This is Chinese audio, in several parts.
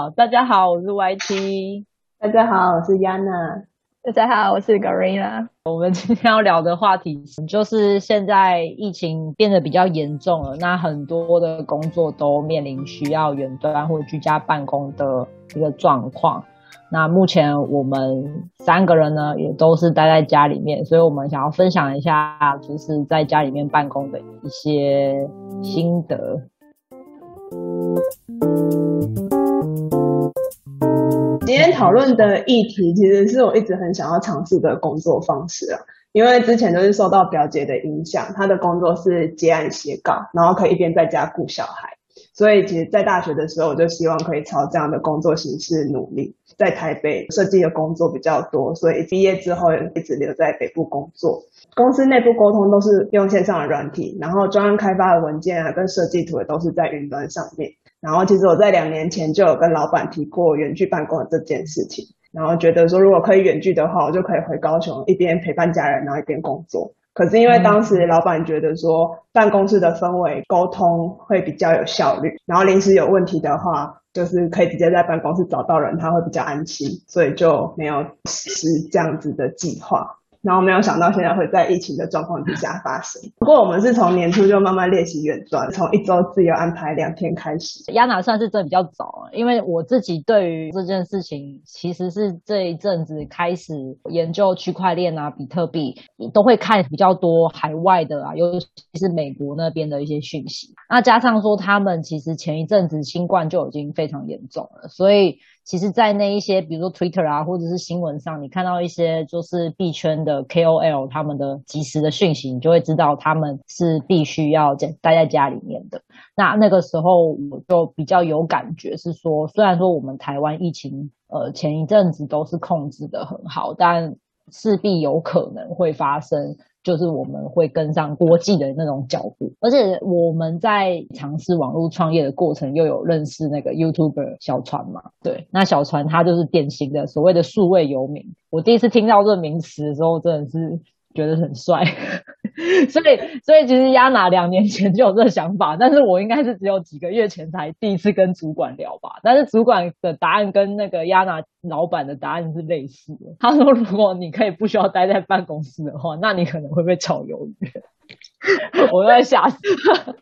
好，大家好，我是 YT。大家好，我是 Yana。大家好，我是 Garina。我们今天要聊的话题就是现在疫情变得比较严重了，那很多的工作都面临需要远端或居家办公的一个状况。那目前我们三个人呢，也都是待在家里面，所以我们想要分享一下，就是在家里面办公的一些心得。今天讨论的议题，其实是我一直很想要尝试的工作方式啊。因为之前都是受到表姐的影响，她的工作是接案写稿，然后可以一边在家顾小孩。所以其实，在大学的时候，我就希望可以朝这样的工作形式努力。在台北设计的工作比较多，所以毕业之后一直留在北部工作。公司内部沟通都是用线上的软体，然后专案开发的文件啊，跟设计图也都是在云端上面。然后其实我在两年前就有跟老板提过远距办公的这件事情，然后觉得说如果可以远距的话，我就可以回高雄一边陪伴家人，然后一边工作。可是因为当时老板觉得说办公室的氛围沟通会比较有效率，然后临时有问题的话，就是可以直接在办公室找到人，他会比较安心，所以就没有实施这样子的计划。然后没有想到现在会在疫情的状况之下发生。不过我们是从年初就慢慢练习远端，从一周自由安排两天开始。亚娜算是真的比较早，因为我自己对于这件事情其实是这一阵子开始研究区块链啊、比特币，都会看比较多海外的啊，尤其是美国那边的一些讯息。那加上说他们其实前一阵子新冠就已经非常严重了，所以。其实，在那一些，比如说 Twitter 啊，或者是新闻上，你看到一些就是币圈的 KOL 他们的及时的讯息，你就会知道他们是必须要在待在家里面的。那那个时候，我就比较有感觉，是说，虽然说我们台湾疫情，呃，前一阵子都是控制的很好，但势必有可能会发生。就是我们会跟上国际的那种脚步，而且我们在尝试网络创业的过程，又有认识那个 YouTuber 小船嘛？对，那小船他就是典型的所谓的数位游民。我第一次听到这个名词的时候，真的是。觉得很帅，所以所以其实亚娜两年前就有这个想法，但是我应该是只有几个月前才第一次跟主管聊吧。但是主管的答案跟那个亚娜老板的答案是类似的。他说：“如果你可以不需要待在办公室的话，那你可能会被炒鱿鱼。”我都在吓死了。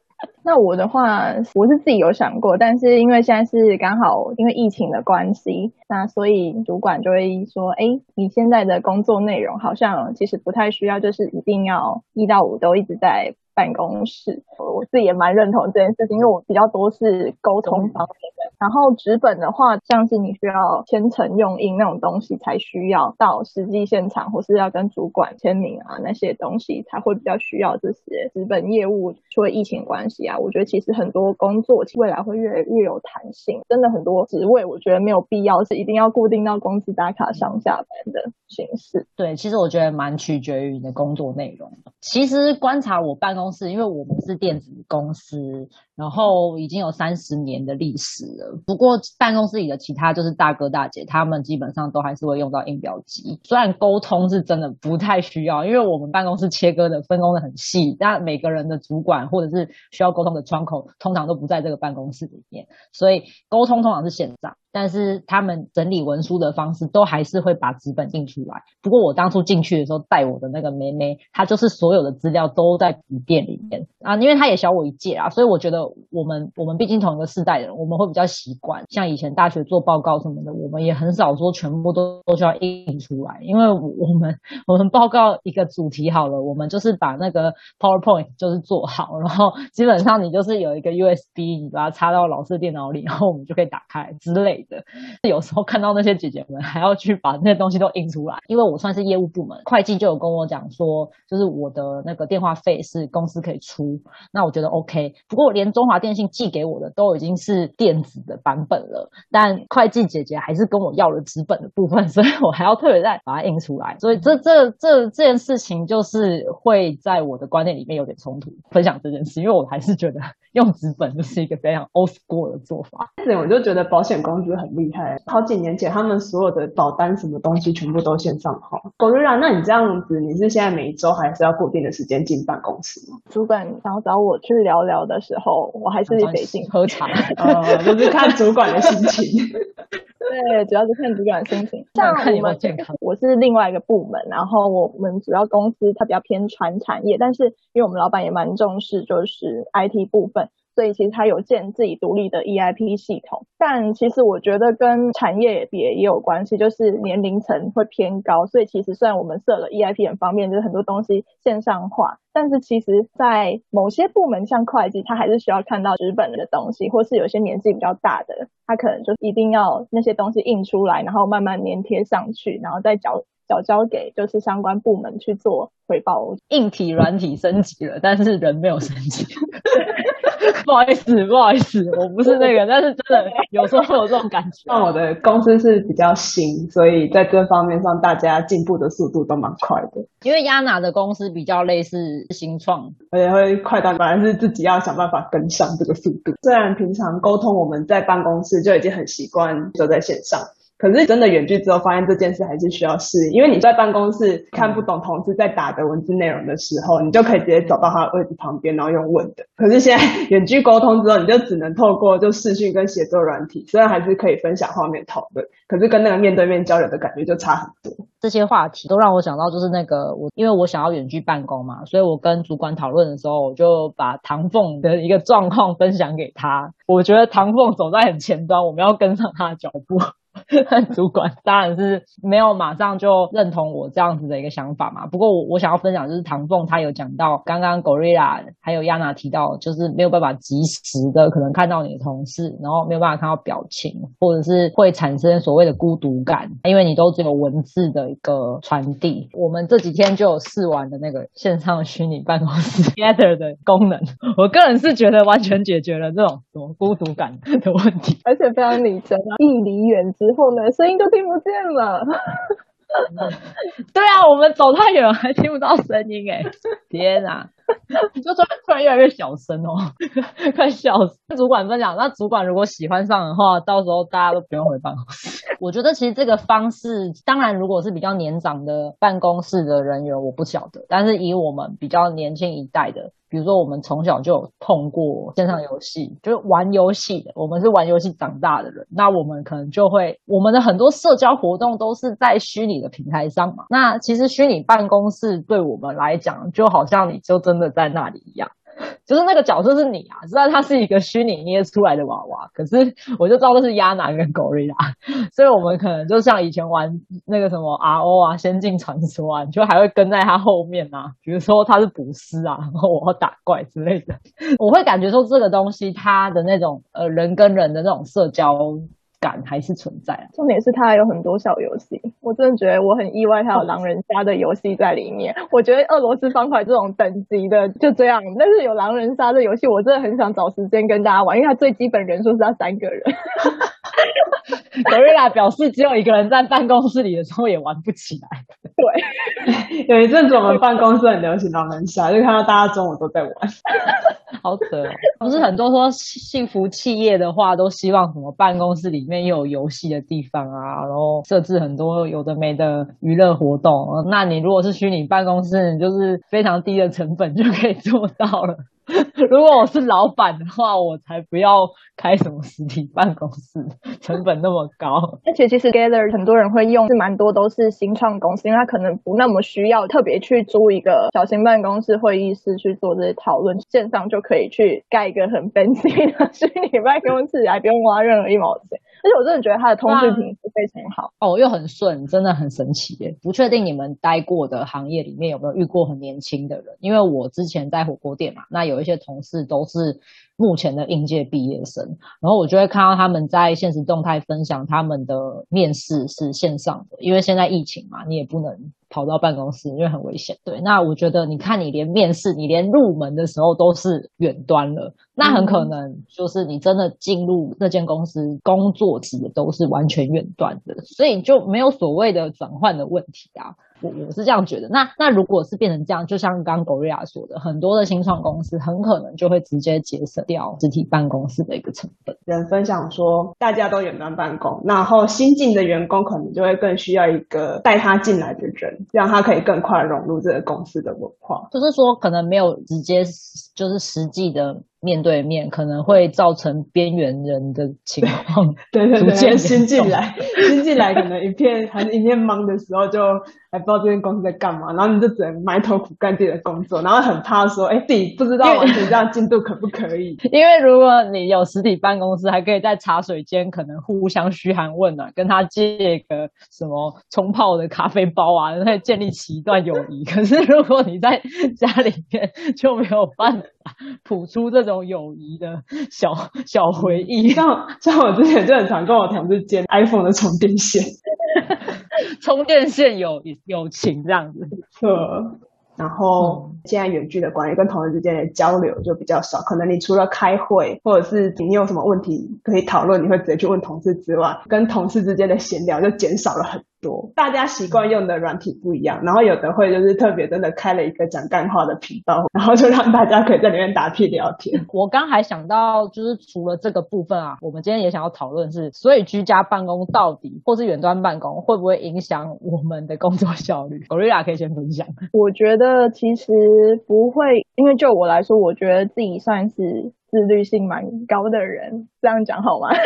那我的话，我是自己有想过，但是因为现在是刚好因为疫情的关系，那所以主管就会说：“哎，你现在的工作内容好像其实不太需要，就是一定要一到五都一直在。”办公室，我自己也蛮认同这件事情，因为我比较多是沟通方面的。然后纸本的话，像是你需要签呈用印那种东西，才需要到实际现场，或是要跟主管签名啊那些东西，才会比较需要这些纸本业务。除了疫情关系啊，我觉得其实很多工作未来会越来越有弹性。真的很多职位，我觉得没有必要是一定要固定到公司打卡上下班的形式。对，其实我觉得蛮取决于你的工作内容。其实观察我办公。室因为我们是电子公司，然后已经有三十年的历史了。不过办公室里的其他就是大哥大姐，他们基本上都还是会用到印表机。虽然沟通是真的不太需要，因为我们办公室切割的分工的很细，但每个人的主管或者是需要沟通的窗口，通常都不在这个办公室里面，所以沟通通常是线上。但是他们整理文书的方式都还是会把纸本印出来。不过我当初进去的时候带我的那个妹妹，她就是所有的资料都在笔电里面啊，因为她也小我一届啊，所以我觉得我们我们毕竟同一个世代的人，我们会比较习惯。像以前大学做报告什么的，我们也很少说全部都都需要印出来，因为我们我们报告一个主题好了，我们就是把那个 PowerPoint 就是做好，然后基本上你就是有一个 USB，你把它插到老师电脑里，然后我们就可以打开之类。的，有时候看到那些姐姐们还要去把那些东西都印出来，因为我算是业务部门，会计就有跟我讲说，就是我的那个电话费是公司可以出，那我觉得 OK。不过连中华电信寄给我的都已经是电子的版本了，但会计姐姐还是跟我要了纸本的部分，所以我还要特别再把它印出来。所以这这这这件事情就是会在我的观念里面有点冲突。分享这件事，因为我还是觉得 用纸本就是一个非常 old school 的做法。我就觉得保险公司。司很厉害，好几年前他们所有的保单什么东西全部都线上化。Gorilla，那你这样子，你是现在每一周还是要固定的时间进办公室吗？主管想要找我去聊聊的时候，我还是得进喝茶，呃，就是看主管的心情。对，主要是看主管心情。像我们，我是另外一个部门，然后我们主要公司它比较偏传产业，但是因为我们老板也蛮重视，就是 IT 部分。所以其实它有建自己独立的 EIP 系统，但其实我觉得跟产业别也有关系，就是年龄层会偏高。所以其实虽然我们设了 EIP 很方便，就是很多东西线上化，但是其实在某些部门，像会计，它还是需要看到纸本的东西，或是有些年纪比较大的，他可能就一定要那些东西印出来，然后慢慢粘贴上去，然后再缴缴交给就是相关部门去做回报。硬体软体升级了，但是人没有升级。不好意思，不好意思，我不是那个，但是真的有时候会有这种感觉。那我的公司是比较新，所以在这方面上，大家进步的速度都蛮快的。因为亚娜的公司比较类似新创，而且会快到本来是自己要想办法跟上这个速度。虽然平常沟通我们在办公室就已经很习惯就在线上。可是真的远距之后，发现这件事还是需要适应。因为你在办公室看不懂同事在打的文字内容的时候，你就可以直接走到他的位置旁边，然后用问的。可是现在远距沟通之后，你就只能透过就视讯跟写作软体，虽然还是可以分享画面讨论，可是跟那个面对面交流的感觉就差很多。这些话题都让我想到，就是那个我，因为我想要远距办公嘛，所以我跟主管讨论的时候，我就把唐凤的一个状况分享给他。我觉得唐凤走在很前端，我们要跟上他的脚步。主管当然是没有马上就认同我这样子的一个想法嘛。不过我我想要分享就是唐凤他有讲到，刚刚 Gorilla 还有亚娜提到，就是没有办法及时的可能看到你的同事，然后没有办法看到表情，或者是会产生所谓的孤独感，因为你都只有文字的一个传递。我们这几天就有试完的那个线上虚拟办公室 Gather 的功能，我个人是觉得完全解决了这种什么孤独感的问题，而且非常拟真啊，一离远之。后呢，声音都听不见了。对啊，我们走太远还听不到声音哎！天 你，就突然突然越来越小声哦，快笑死！主管分享，那主管如果喜欢上的话，到时候大家都不用回办公室。我觉得其实这个方式，当然如果是比较年长的办公室的人员，我不晓得，但是以我们比较年轻一代的。比如说，我们从小就有碰过线上游戏，就是玩游戏的。我们是玩游戏长大的人，那我们可能就会，我们的很多社交活动都是在虚拟的平台上嘛。那其实虚拟办公室对我们来讲，就好像你就真真的在那里一样。就是那个角色是你啊，虽然它是一个虚拟捏出来的娃娃，可是我就知道那是亚男跟狗瑞拉，所以我们可能就像以前玩那个什么 RO 啊、仙境传说啊，你就还会跟在他后面啊，比如说他是捕尸啊，然后我要打怪之类的，我会感觉说这个东西它的那种呃人跟人的那种社交。感还是存在啊。重点是它还有很多小游戏，我真的觉得我很意外，它有狼人杀的游戏在里面。我觉得俄罗斯方块这种等级的就这样，但是有狼人杀的游戏，我真的很想找时间跟大家玩，因为它最基本人数是要三个人。格瑞拉表示，只有一个人在办公室里的时候也玩不起来。对，有一阵子我们办公室很流行狼人杀，就看到大家中午都在玩，好扯。不是很多说幸福企业的话，都希望什么办公室里面又有游戏的地方啊，然后设置很多有的没的娱乐活动。那你如果是虚拟办公室，你就是非常低的成本就可以做到了。如果我是老板的话，我才不要开什么实体办公室，成本那么高。而且其实 Gather 很多人会用，是蛮多都是新创公司，因为他可能不那么需要特别去租一个小型办公室会议室去做这些讨论，线上就可以去盖一个很 fancy 的 虚拟办公室，还不用花任何一毛钱。而且我真的觉得它的通讯品质非常好哦，又很顺，真的很神奇耶！不确定你们待过的行业里面有没有遇过很年轻的人？因为我之前在火锅店嘛，那有一些同事都是目前的应届毕业生，然后我就会看到他们在现实动态分享他们的面试是线上的，因为现在疫情嘛，你也不能。跑到办公室，因为很危险。对，那我觉得，你看，你连面试，你连入门的时候都是远端了，那很可能就是你真的进入那间公司工作，其实都是完全远端的，所以就没有所谓的转换的问题啊。我我是这样觉得。那那如果是变成这样，就像刚刚 Gloria 说的，很多的新创公司很可能就会直接节省掉实体办公室的一个成本。人分享说，大家都远端办公，然后新进的员工可能就会更需要一个带他进来的人，让他可以更快融入这个公司的文化。就是说，可能没有直接就是实际的。面对面可能会造成边缘人的情况，对对对，新进来，新进来可能一片还是一片懵的时候，就还不知道这间公司在干嘛，然后你就只能埋头苦干自己的工作，然后很怕说，哎，自己不知道完成这样进度可不可以？因为如果你有实体办公室，还可以在茶水间可能互相嘘寒问暖，跟他借个什么冲泡的咖啡包啊，可以建立起一段友谊。可是如果你在家里面，就没有办法谱出这。种友谊的小小回忆，像像我之前就很常跟我同事借 iPhone 的充电线，充电线有友情这样子。错。然后现在远距的管理跟同事之间的交流就比较少，可能你除了开会或者是你有什么问题可以讨论，你会直接去问同事之外，跟同事之间的闲聊就减少了很。多，大家习惯用的软体不一样，然后有的会就是特别真的开了一个讲干话的频道，然后就让大家可以在里面打屁聊天。我刚还想到，就是除了这个部分啊，我们今天也想要讨论是，所以居家办公到底或是远端办公会不会影响我们的工作效率？Gloria 可以先分享。我觉得其实不会，因为就我来说，我觉得自己算是自律性蛮高的人，这样讲好吗？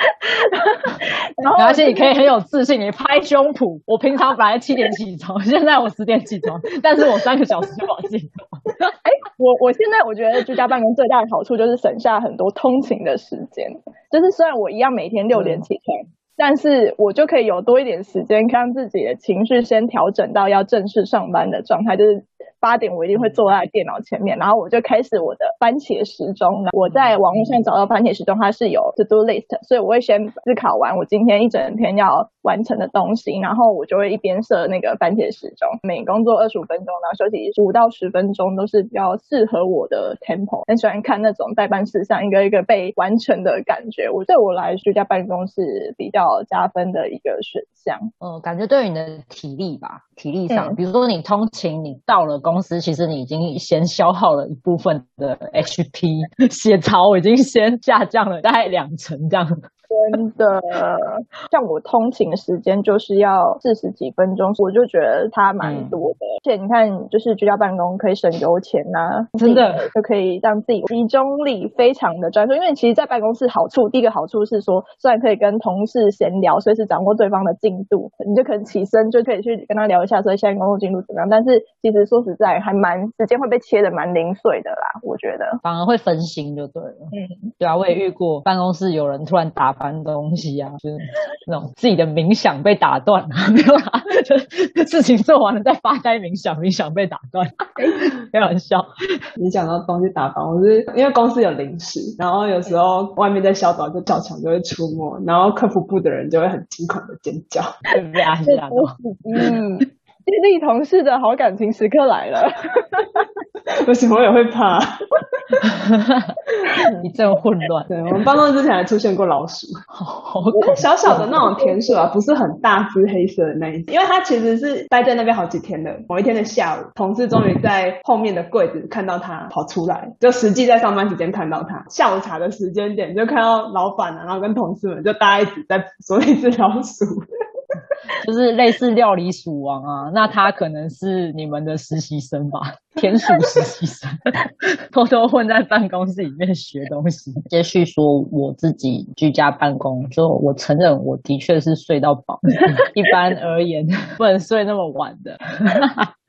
然后，而且你可以很有自信，你拍胸脯。我平常本来七点起床，现在我十点起床，但是我三个小时就跑进。哎，我我现在我觉得居家办公最大的好处就是省下很多通勤的时间。就是虽然我一样每天六点起床，但是我就可以有多一点时间，让自己的情绪先调整到要正式上班的状态，就是。八点我一定会坐在电脑前面，然后我就开始我的番茄时钟。我在网络上找到番茄时钟，它是有 to do list，所以我会先思考完我今天一整天要完成的东西，然后我就会一边设那个番茄时钟，每工作二十五分钟，然后休息五到十分钟，都是比较适合我的 tempo。很喜欢看那种代办事项一个一个被完成的感觉，我对我来居家办公是比较加分的一个选项。嗯，感觉对你的体力吧，体力上，比如说你通勤，你到了公司，其实你已经先消耗了一部分的 HP，血槽已经先下降了大概两成这样。真的，像我通勤时间就是要四十几分钟，我就觉得它蛮多的。而且你看，就是居家办公可以省油钱呐，真的就可以让自己集中力非常的专注。因为其实，在办公室好处，第一个好处是说，虽然可以跟同事闲聊，随时掌握对方的进度，你就可能起身就可以去跟他聊一下，说现在工作进度怎么样。但是其实说实在，还蛮时间会被切的蛮零碎的啦，我觉得反而会分心就对了。嗯，对啊，我也遇过办公室有人突然打翻东西啊，就是那种自己的冥想被打断啊，没有啦，就事情做完了再发呆冥。想冥想被打断，开玩笑。你讲到东西打翻，我是因为公司有零食，然后有时候外面在消毒，就叫墙就会出没，然后客服部的人就会很惊恐的尖叫，被压下嗯，激励同事的好感情时刻来了。不行，我也会怕。一阵混乱。对我们办公室之前还出现过老鼠，好小小的那种田鼠啊，不是很大只黑色的那一只。因为它其实是待在那边好几天的。某一天的下午，同事终于在后面的柜子看到它跑出来，就实际在上班时间看到它。下午茶的时间点，就看到老板啊，然后跟同事们就大家一直在捕捉那只老鼠。就是类似料理鼠王啊，那他可能是你们的实习生吧，田鼠实习生，偷偷混在办公室里面学东西。接续说我自己居家办公，就我承认我的确是睡到饱，一般而言不能睡那么晚的。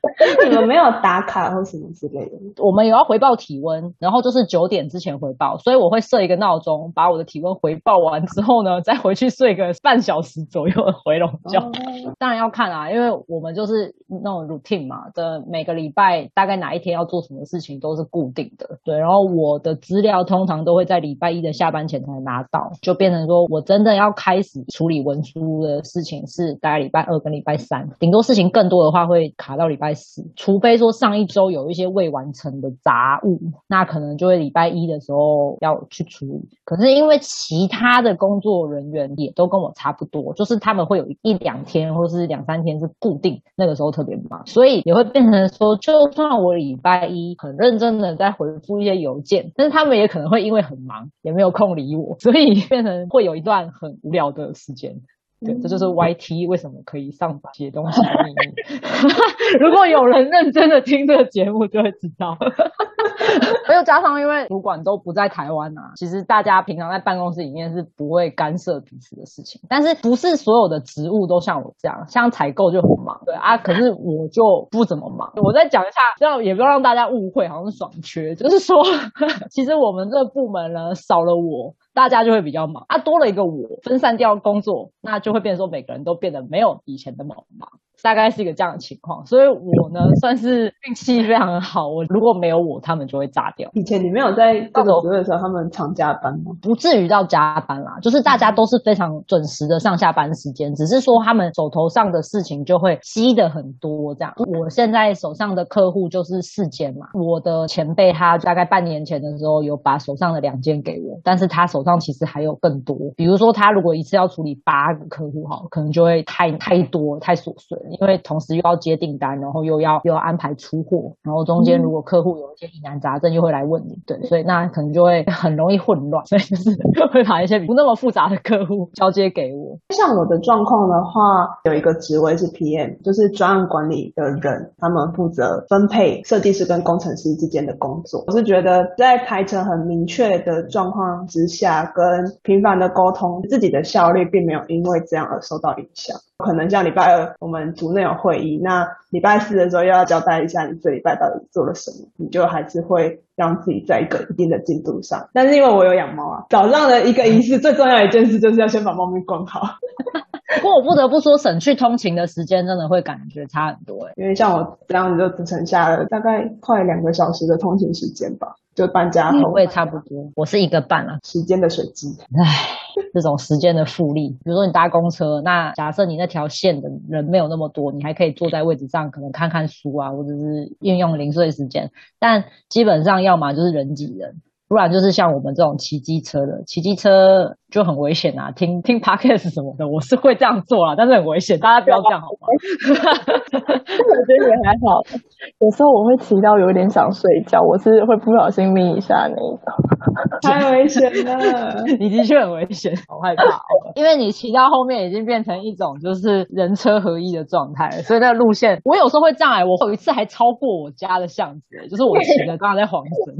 你们没有打卡或什么之类的？我们有要回报体温，然后就是九点之前回报，所以我会设一个闹钟，把我的体温回报完之后呢，再回去睡个半小时左右的回笼觉。当然要看啊，因为我们就是那种 routine 嘛，的每个礼拜大概哪一天要做什么事情都是固定的。对，然后我的资料通常都会在礼拜一的下班前才拿到，就变成说我真的要开始处理文书的事情是大概礼拜二跟礼拜三，顶多事情更多的话会卡到礼拜。除非说上一周有一些未完成的杂物，那可能就会礼拜一的时候要去处理。可是因为其他的工作人员也都跟我差不多，就是他们会有一两天或是两三天是固定那个时候特别忙，所以也会变成说，就算我礼拜一很认真的在回复一些邮件，但是他们也可能会因为很忙也没有空理我，所以变成会有一段很无聊的时间。对，这就是 YT 为什么可以上写东西的秘密。如果有人认真的听这个节目，就会知道。又加上因为主管都不在台湾啊，其实大家平常在办公室里面是不会干涉彼此的事情。但是不是所有的职务都像我这样，像采购就很忙，对啊。可是我就不怎么忙。我再讲一下，这样也不要让大家误会，好像是爽缺。就是说，其实我们这个部门呢，少了我。大家就会比较忙，啊，多了一个我，分散掉工作，那就会变成说每个人都变得没有以前那么忙。大概是一个这样的情况，所以我呢算是运气非常好。我如果没有我，他们就会炸掉。以前你没有在这种职位的时候，他们常加班吗？不至于到加班啦，就是大家都是非常准时的上下班时间，只是说他们手头上的事情就会积的很多。这样，我现在手上的客户就是四间嘛。我的前辈他大概半年前的时候有把手上的两间给我，但是他手上其实还有更多。比如说他如果一次要处理八个客户哈，可能就会太太多太琐碎。因为同时又要接订单，然后又要又要安排出货，然后中间如果客户有一些疑难杂症，又会来问你，对，所以那可能就会很容易混乱，所以就是会把一些不那么复杂的客户交接给我。像我的状况的话，有一个职位是 PM，就是专案管理的人，他们负责分配设计师跟工程师之间的工作。我是觉得在排程很明确的状况之下，跟频繁的沟通，自己的效率并没有因为这样而受到影响。可能像礼拜二我们组内有会议，那礼拜四的时候又要交代一下你这礼拜到底做了什么，你就还是会让自己在一个一定的进度上。但是因为我有养猫啊，早上的一个仪式最重要一件事就是要先把猫咪关好。不过我不得不说，省去通勤的时间真的会感觉差很多哎。因为像我这样子就只剩下了大概快两个小时的通勤时间吧，就搬家后。我也差不多，我是一个半啊。时间的水机，唉。这种时间的复利，比如说你搭公车，那假设你那条线的人没有那么多，你还可以坐在位置上，可能看看书啊，或者是运用零碎时间。但基本上要么就是人挤人，不然就是像我们这种骑机车的，骑机车。就很危险啊！听听 podcast 什么的，我是会这样做啊，但是很危险，大家不要这样好吗？我觉得也还好，有时候我会骑到有点想睡觉，我是会不小心眯一下那种，太危险了！你的确很危险，好害怕，因为你骑到后面已经变成一种就是人车合一的状态，所以那个路线我有时候会障碍。我有一次还超过我家的巷子，就是我骑的刚刚在黄神，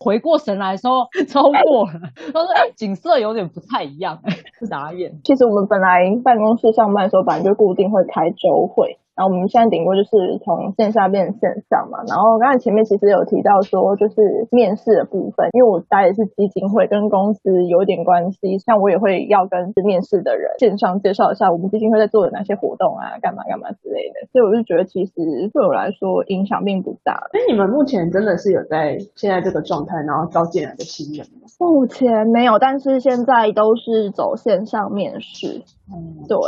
回过神来时候超过了，但是景色有不太一样，傻眼。其实我们本来办公室上班的时候，本来就固定会开周会。然后我们现在顶多就是从线下变成线上嘛。然后刚才前面其实有提到说，就是面试的部分，因为我待的是基金会，跟公司有点关系。像我也会要跟面试的人线上介绍一下我们基金会在做的哪些活动啊，干嘛干嘛之类的。所以我就觉得其实对我来说影响并不大。哎，你们目前真的是有在现在这个状态，然后招进来的新人吗？目前没有，但是现在都是走线上面试。嗯，对。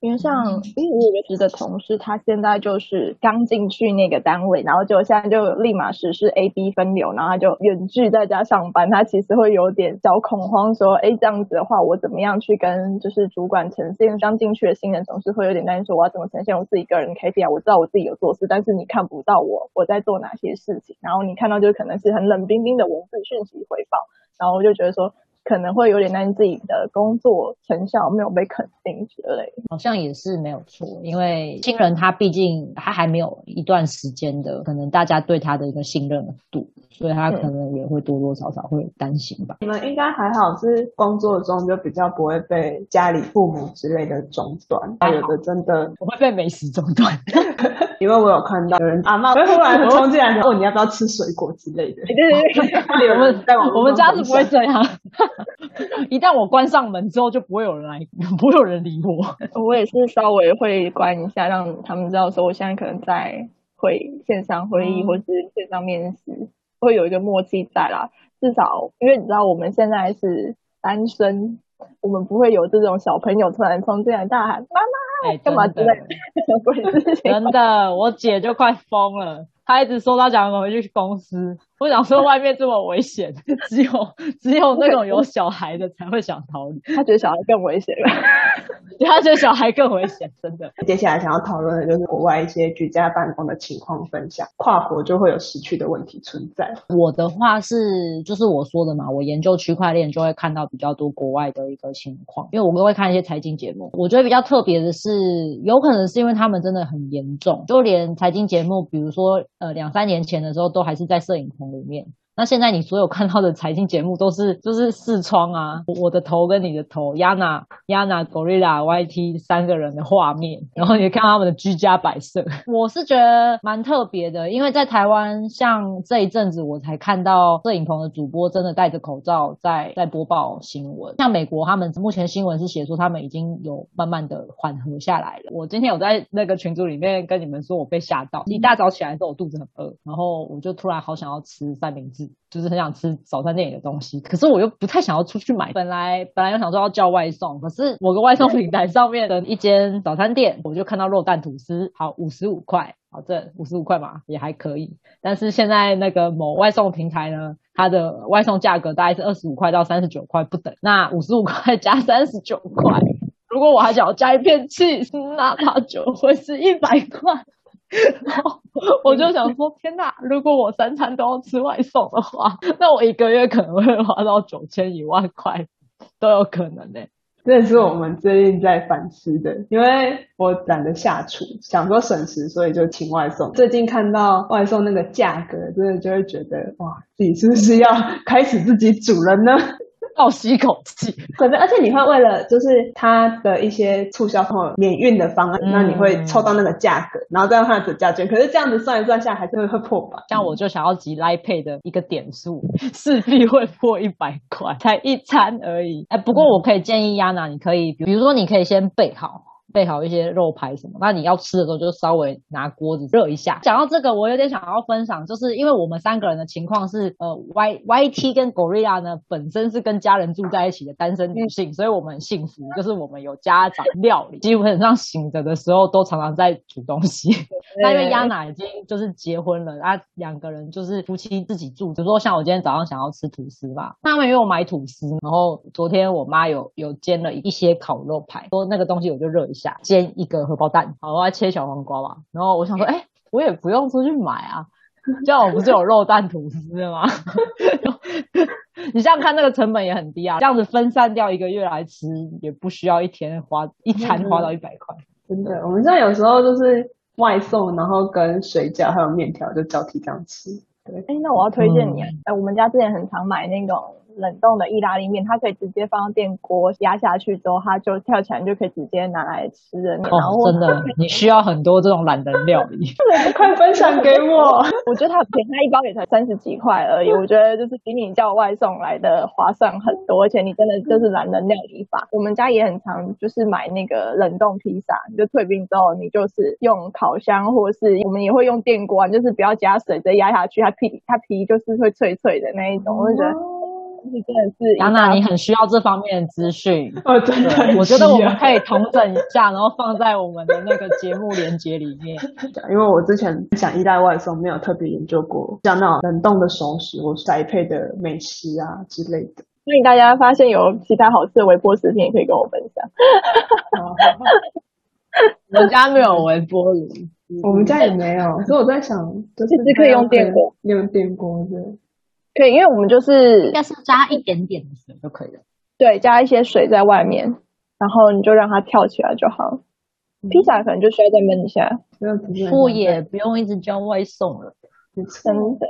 因为像，因为我有个职的同事，他现在就是刚进去那个单位，然后就现在就立马实施 A B 分流，然后他就远距在家上班。他其实会有点小恐慌，说，哎，这样子的话，我怎么样去跟就是主管呈现？刚进去的新人同事会有点担心，说我要怎么呈现我自己个人 KPI？我知道我自己有做事，但是你看不到我我在做哪些事情，然后你看到就可能是很冷冰冰的文字讯息回报，然后我就觉得说。可能会有点担心自己的工作成效没有被肯定之类，好像也是没有错，因为新人他毕竟他还没有一段时间的，可能大家对他的一个信任度，所以他可能也会多多少少会担心吧。你们应该还好，是工作中就比较不会被家里父母之类的中断，有的真的我会被美食中断。因为我有看到有人阿妈会 突然冲进来问你要不要吃水果之类的。对对对，我们 我们家是不会这样。一旦我关上门之后，就不会有人来，不会有人理我。我也是稍微会关一下，让他们知道说我现在可能在会线上会议或是线上面试，会有一个默契在啦。至少因为你知道我们现在是单身，我们不会有这种小朋友突然冲进来大喊妈妈。哎，干嘛之类的什么鬼事情？真的，我姐就快疯了。她一直说她想回去公司，我想说外面这么危险，只有只有那种有小孩的才会想逃离，他觉得小孩更危险。她觉得小孩更危险，真的。接下来想要讨论的就是国外一些居家办公的情况分享，跨国就会有时区的问题存在。我的话是，就是我说的嘛，我研究区块链就会看到比较多国外的一个情况，因为我们会看一些财经节目。我觉得比较特别的是，有可能是因为他们真的很严重，就连财经节目，比如说呃两三年前的时候，都还是在摄影棚里面。那现在你所有看到的财经节目都是就是视窗啊，我的头跟你的头，Yana、Yana、Gorilla、YT 三个人的画面，然后你看他们的居家摆设，我是觉得蛮特别的，因为在台湾，像这一阵子我才看到摄影棚的主播真的戴着口罩在在播报新闻，像美国他们目前新闻是写说他们已经有慢慢的缓和下来了。我今天有在那个群组里面跟你们说，我被吓到，一大早起来的时候我肚子很饿，然后我就突然好想要吃三明治。就是很想吃早餐店里的东西，可是我又不太想要出去买。本来本来又想说要叫外送，可是某个外送平台上面的一间早餐店，我就看到肉蛋吐司，好五十五块，好这五十五块嘛也还可以。但是现在那个某外送平台呢，它的外送价格大概是二十五块到三十九块不等，那五十五块 加三十九块，如果我还想要加一片 cheese，那它就会是一百块。然后我就想说，天哪！如果我三餐都要吃外送的话，那我一个月可能会花到九千一万块都有可能呢、这也是我们最近在反思的，因为我懒得下厨，想说省时，所以就请外送。最近看到外送那个价格，真的就会觉得哇，自己是不是要开始自己煮了呢？倒吸一口气。可是，而且你会为了就是它的一些促销或免运的方案，嗯那你会抽到那个价格，然后再用它的折价券。可是这样子算一算下来，还是会破百。像我就想要集 Line Pay 的一个点数，势必会破一百块，才一餐而已。哎，不过我可以建议亚娜，你可以，比如说你可以先备好。备好一些肉排什么，那你要吃的时候就稍微拿锅子热一下。讲到这个，我有点想要分享，就是因为我们三个人的情况是，呃，Y Y T 跟 Gorilla 呢本身是跟家人住在一起的单身女性，所以我们很幸福，就是我们有家长料理，基本上醒着的时候都常常在煮东西。那因为亚娜已经就是结婚了，啊，两个人就是夫妻自己住。比如说像我今天早上想要吃吐司吧，那他们约我买吐司，然后昨天我妈有有煎了一些烤肉排，说那个东西我就热一下，煎一个荷包蛋，好，我要切小黄瓜吧。然后我想说，哎、我也不用出去买啊，这样我不是有肉蛋吐司吗？你这样看那个成本也很低啊，这样子分散掉一个月来吃，也不需要一天花一餐花到一百块。真的，我们现在有时候就是外送，然后跟水饺还有面条就交替这样吃。对，哎，那我要推荐你哎、我们家之前很常买那种冷冻的意大利面，它可以直接放到电锅压下去之后，它就跳起来，就可以直接拿来吃的面。然后哦，真的，你需要很多这种懒人料理。快分享给我。我觉得它很便宜，它一包也才三十几块而已。我觉得就是比你叫外送来的划算很多，而且你真的就是懒人料理法。我们家也很常就是买那个冷冻披萨，你就退冰之后，你就是用烤箱，或是我们也会用电锅，就是不要加水，直接压下去，它皮它皮就是会脆脆的那一种。我就觉得这真的是杨娜，你很需要这方面的资讯。哦真的我觉得我们可以统整一下，然后放在我们的那个节目连接里面。因为我之前想依赖外送，没有特别研究过像那种冷冻的熟食或宅配的美食啊之类的。所以大家发现有其他好吃的微波食品，也可以跟我分享。我们家没有微波炉，我们家也没有，所以我在想，就是可以用电锅，用电锅的。可以，因为我们就是应该是加一点点的水就可以了。对加一些水在外面，然后你就让它跳起来就好。披萨可能就需要再焖一下，不也不用一直叫外送了。真的。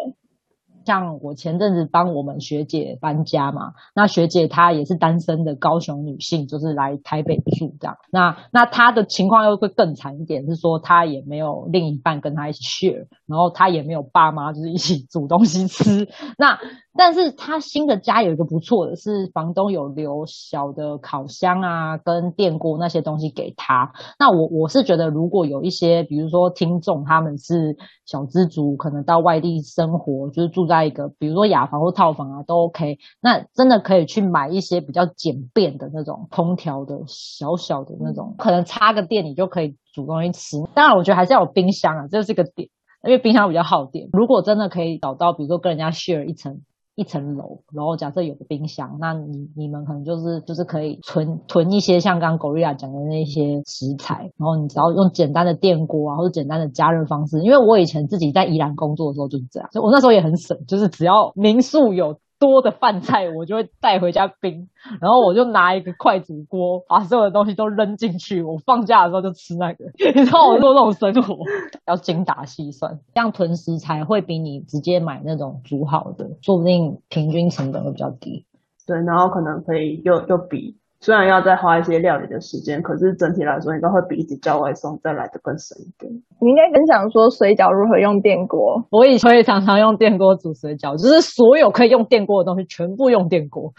像我前阵子帮我们学姐搬家嘛，那学姐她也是单身的高雄女性，就是来台北住这样。那那她的情况又会更惨一点，是说她也没有另一半跟她一起 share，然后她也没有爸妈就是一起煮东西吃。那但是他新的家有一个不错的是，房东有留小的烤箱啊，跟电锅那些东西给他。那我我是觉得，如果有一些，比如说听众他们是小资族，可能到外地生活，就是住在一个比如说雅房或套房啊，都 OK。那真的可以去买一些比较简便的那种空调的小小的那种，可能插个电你就可以煮东西吃。当然，我觉得还是要有冰箱啊，这是个点。因为冰箱比较耗电，如果真的可以找到，比如说跟人家 share 一层一层楼，然后假设有个冰箱，那你你们可能就是就是可以存囤一些像刚刚 Gorilla 讲的那些食材，然后你只要用简单的电锅啊，或者简单的加热方式。因为我以前自己在宜兰工作的时候就是这样，所以我那时候也很省，就是只要民宿有。多的饭菜我就会带回家冰，然后我就拿一个快煮锅，把所有的东西都扔进去。我放假的时候就吃那个，你知道我做这种生活 要精打细算，这样囤食材会比你直接买那种煮好的，说不定平均成本会比较低。对，然后可能可以又又比。虽然要再花一些料理的时间，可是整体来说应该会比一直叫外送再来的更省一点。你应该很想说水饺如何用电锅？我以前也常常用电锅煮水饺，就是所有可以用电锅的东西全部用电锅。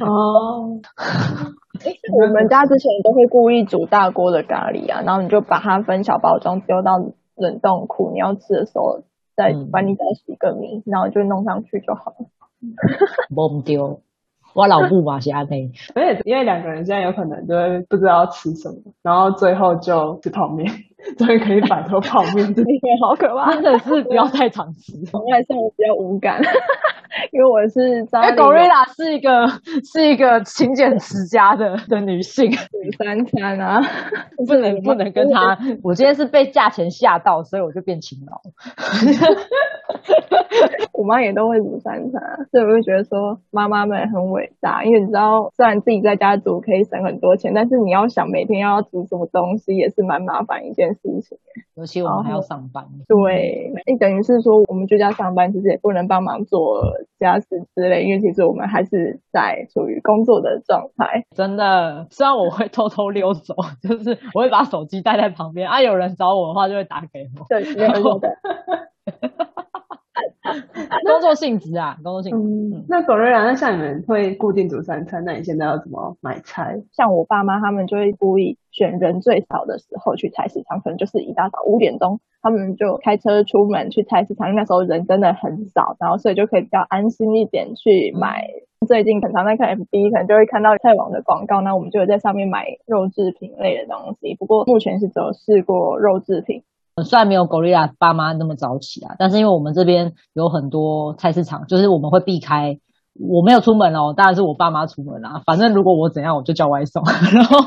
哦，我们家之前都会故意煮大锅的咖喱啊，然后你就把它分小包装丢到冷冻库，你要吃的时候再把你再洗个米，然后就弄上去就好了。不丢。我老布嘛，虾妹，而且因为两个人现在有可能就会不知道吃什么，然后最后就吃泡面，终于可以摆脱泡面这一天，好可怕！真的是不要太常吃。外 送我比较无感，因为我是哎，狗瑞拉是一个是一个勤俭持家的的女性，煮三餐啊，不能不能跟她。我今天是被价钱吓到，所以我就变勤劳。我妈也都会煮三餐，所以我就觉得说妈妈们很伟大，因为你知道，虽然自己在家煮可以省很多钱，但是你要想每天要煮什么东西，也是蛮麻烦一件事情。尤其我们还要上班。对，哎，等于是说我们居家上班，其实也不能帮忙做家事之类，因为其实我们还是在处于工作的状态。真的，虽然我会偷偷溜走，就是我会把手机带在旁边，啊，有人找我的话就会打给我。对，没有的。工作性质啊，工作性质。那狗瑞兰，那像你们会固定煮三餐，那你现在要怎么买菜？像我爸妈他们就会故意选人最少的时候去菜市场，可能就是一大早五点钟，他们就开车出门去菜市场，因为那时候人真的很少，然后所以就可以比较安心一点去买。最近很常在看 FB，可能就会看到菜网的广告，那我们就会在上面买肉制品类的东西。不过目前是只有试过肉制品。虽然没有 Gorilla 爸妈那么早起啊，但是因为我们这边有很多菜市场，就是我们会避开。我没有出门哦，当然是我爸妈出门啦。反正如果我怎样，我就叫外送。然后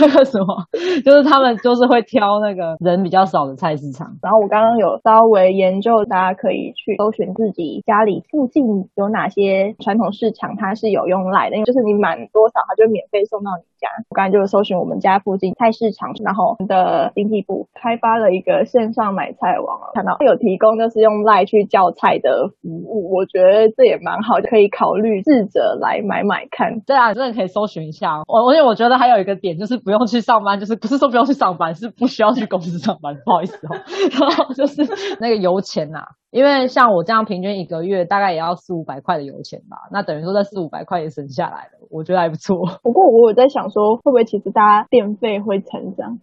那个什么，就是他们就是会挑那个人比较少的菜市场。然后我刚刚有稍微研究，大家可以去搜寻自己家里附近有哪些传统市场，它是有用来的，就是你满多少，它就免费送到你家。我刚才就搜寻我们家附近菜市场，然后我们的经济部开发了一个线上买菜网，看到有提供就是用赖去叫菜的服务，我觉得这也蛮好，可以考。考虑试着来买买看，对啊，真的可以搜寻一下。我而且我觉得还有一个点就是不用去上班，就是不是说不用去上班，是不需要去公司上班，不好意思哦。然 后就是那个油钱呐，因为像我这样平均一个月大概也要四五百块的油钱吧，那等于说这四五百块也省下来了，我觉得还不错。不过我有在想说，会不会其实大家电费会成长？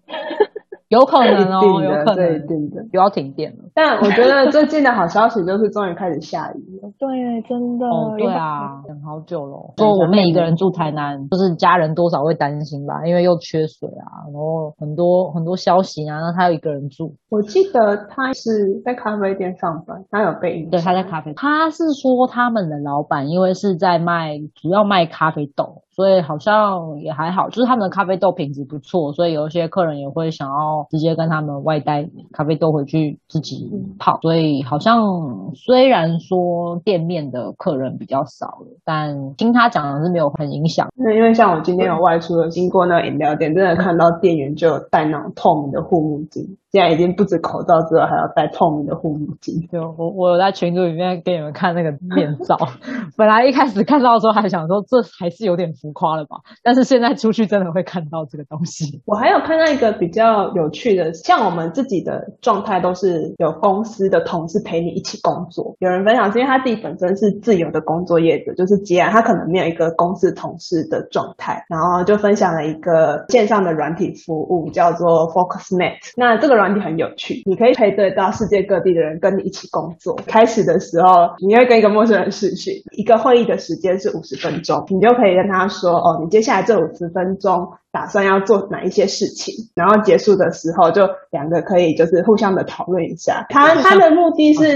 有可能哦，有可能，真的又要停电了。但我觉得最近的好消息就是终于开始下雨了。对，真的。哦，对啊，等好久了。说我妹一个人住台南，就是家人多少会担心吧，因为又缺水啊，然后很多很多消息啊，那她又一个人住。我记得她是在咖啡店上班，她有被影对，她在咖啡。她是说他们的老板因为是在卖，主要卖咖啡豆。所以好像也还好，就是他们的咖啡豆品质不错，所以有一些客人也会想要直接跟他们外带咖啡豆回去自己泡。所以好像虽然说店面的客人比较少了，但听他讲的是没有很影响。那因为像我今天有外出的，经过那个饮料店，真的看到店员就有戴那种透明的护目镜。现在已经不止口罩之外，还要戴透明的护目镜。就我我有在群组里面给你们看那个面罩，本来一开始看到的时候还想说这还是有点。浮夸了吧？但是现在出去真的会看到这个东西。我还有看到一个比较有趣的，像我们自己的状态都是有公司的同事陪你一起工作。有人分享是因为他自己本身是自由的工作业者，就是既然他可能没有一个公司同事的状态，然后就分享了一个线上的软体服务叫做 FocusMate。那这个软体很有趣，你可以配对到世界各地的人跟你一起工作。开始的时候，你会跟一个陌生人视讯，一个会议的时间是五十分钟，你就可以跟他说：“哦，你接下来这五十分钟。”打算要做哪一些事情，然后结束的时候就两个可以就是互相的讨论一下。他他的目的是，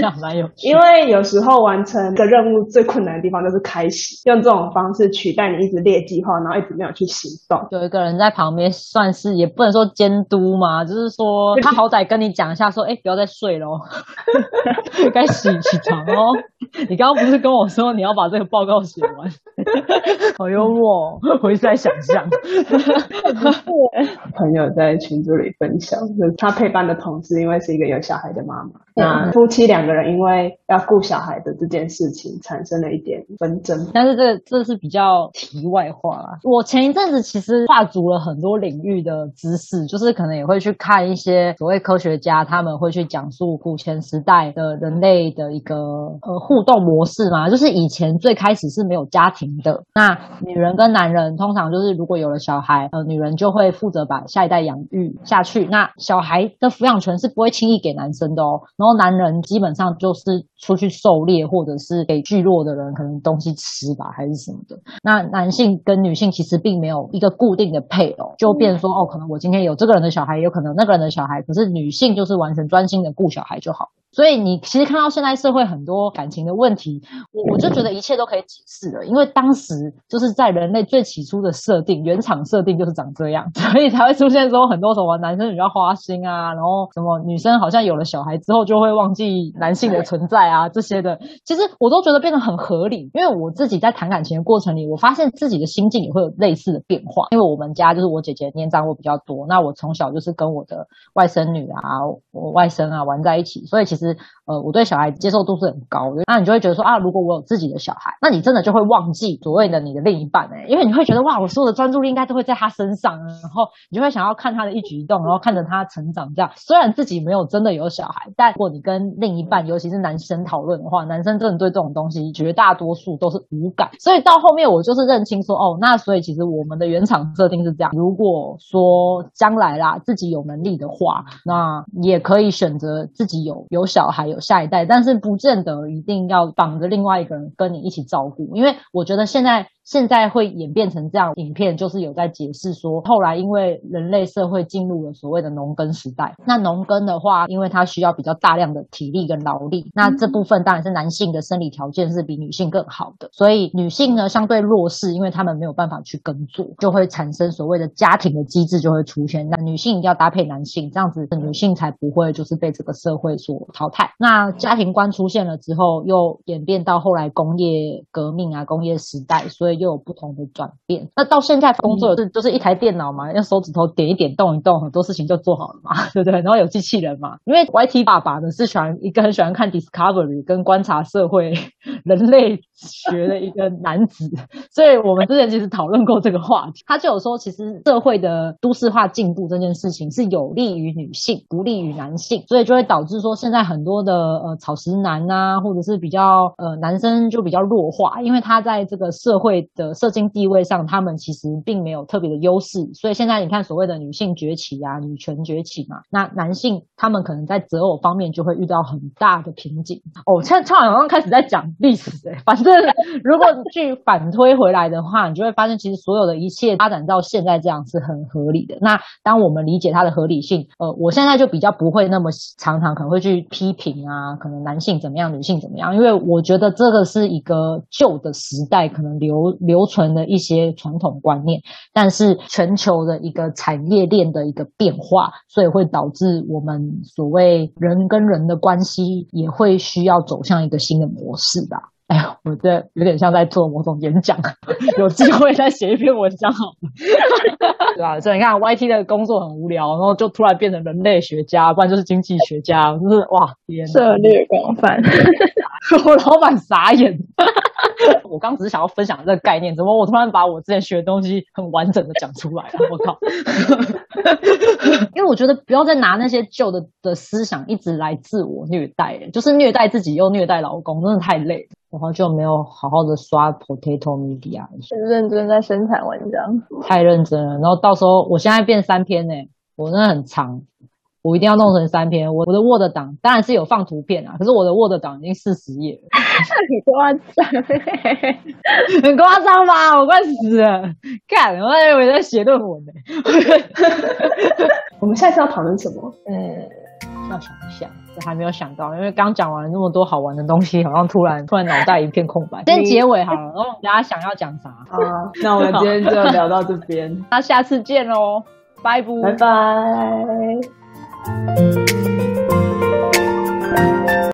因为有时候完成一个任务最困难的地方就是开始，用这种方式取代你一直列计划，然后一直没有去行动。有一个人在旁边，算是也不能说监督嘛，就是说 他好歹跟你讲一下，说哎不要再睡喽，该洗起床哦。你刚刚不是跟我说你要把这个报告写完？好幽默，我一直在想象。朋友在群组里分享，就是他陪伴的同事，因为是一个有小孩的妈妈，那夫妻两个人因为要顾小孩的这件事情产生了一点纷争。但是这这是比较题外话啦。我前一阵子其实跨足了很多领域的知识，就是可能也会去看一些所谓科学家，他们会去讲述古前时代的人类的一个呃互动模式嘛。就是以前最开始是没有家庭的，那女人跟男人通常就是如果有了小孩，呃。女人就会负责把下一代养育下去，那小孩的抚养权是不会轻易给男生的哦。然后男人基本上就是出去狩猎，或者是给聚落的人可能东西吃吧，还是什么的。那男性跟女性其实并没有一个固定的配偶，就变说哦，可能我今天有这个人的小孩，也有可能那个人的小孩，可是女性就是完全专心的顾小孩就好。所以你其实看到现在社会很多感情的问题，我我就觉得一切都可以解释了，因为当时就是在人类最起初的设定，原厂设定就是长这样，所以才会出现说很多什么男生比较花心啊，然后什么女生好像有了小孩之后就会忘记男性的存在啊这些的，其实我都觉得变得很合理，因为我自己在谈感情的过程里，我发现自己的心境也会有类似的变化，因为我们家就是我姐姐年长我比较多，那我从小就是跟我的外甥女啊、我外甥啊玩在一起，所以其实。是，呃，我对小孩接受度是很高的。那你就会觉得说啊，如果我有自己的小孩，那你真的就会忘记所谓的你的另一半哎，因为你会觉得哇，我所有的专注力应该都会在他身上，然后你就会想要看他的一举一动，然后看着他成长。这样虽然自己没有真的有小孩，但如果你跟另一半，尤其是男生讨论的话，男生真的对这种东西绝大多数都是无感。所以到后面我就是认清说，哦，那所以其实我们的原厂设定是这样。如果说将来啦自己有能力的话，那也可以选择自己有有。小孩有下一代，但是不见得一定要绑着另外一个人跟你一起照顾，因为我觉得现在。现在会演变成这样，影片就是有在解释说，后来因为人类社会进入了所谓的农耕时代，那农耕的话，因为它需要比较大量的体力跟劳力，那这部分当然是男性的生理条件是比女性更好的，所以女性呢相对弱势，因为他们没有办法去耕作，就会产生所谓的家庭的机制就会出现，那女性一定要搭配男性，这样子女性才不会就是被这个社会所淘汰。那家庭观出现了之后，又演变到后来工业革命啊，工业时代，所以。又有不同的转变。那到现在工作是就是一台电脑嘛，用手指头点一点，动一动，很多事情就做好了嘛，对不对？然后有机器人嘛。因为 YT 爸爸呢是喜欢一个很喜欢看 Discovery 跟观察社会人类学的一个男子，所以我们之前其实讨论过这个话题。他就有说，其实社会的都市化进步这件事情是有利于女性，不利于男性，所以就会导致说现在很多的呃草食男啊，或者是比较呃男生就比较弱化，因为他在这个社会。的社经地位上，他们其实并没有特别的优势，所以现在你看所谓的女性崛起啊，女权崛起嘛，那男性他们可能在择偶方面就会遇到很大的瓶颈。哦，现在突然好像开始在讲历史哎，反正如果你去反推回来的话，你就会发现其实所有的一切发展到现在这样是很合理的。那当我们理解它的合理性，呃，我现在就比较不会那么常常可能会去批评啊，可能男性怎么样，女性怎么样，因为我觉得这个是一个旧的时代可能留。留存的一些传统观念，但是全球的一个产业链的一个变化，所以会导致我们所谓人跟人的关系也会需要走向一个新的模式吧。哎呀，我这有点像在做某种演讲，有机会再写一篇文章好了，对吧？所以你看，YT 的工作很无聊，然后就突然变成人类学家，不然就是经济学家，就是哇，天，涉猎广泛，我老板傻眼。我刚只是想要分享这个概念，怎么我突然把我之前学的东西很完整的讲出来了？我靠！因为我觉得不要再拿那些旧的的思想一直来自我虐待，就是虐待自己又虐待老公，真的太累了。然后就没有好好的刷 Potato Media，很认真在生产文章，太认真了。然后到时候我现在变三篇呢，我真的很长。我一定要弄成三篇。我我的 Word 档当然是有放图片啊，可是我的 Word 档已经四十页了，很夸张，很夸张吧？我快死了！看，我还以为在写论文呢。我们下次要讨论什么？嗯，要想一下，这还没有想到，因为刚讲完了那么多好玩的东西，好像突然突然脑袋一片空白。先结尾好了，然后大家想要讲啥？好，那我们今天就聊到这边，那下次见喽，拜拜，拜拜。嗯。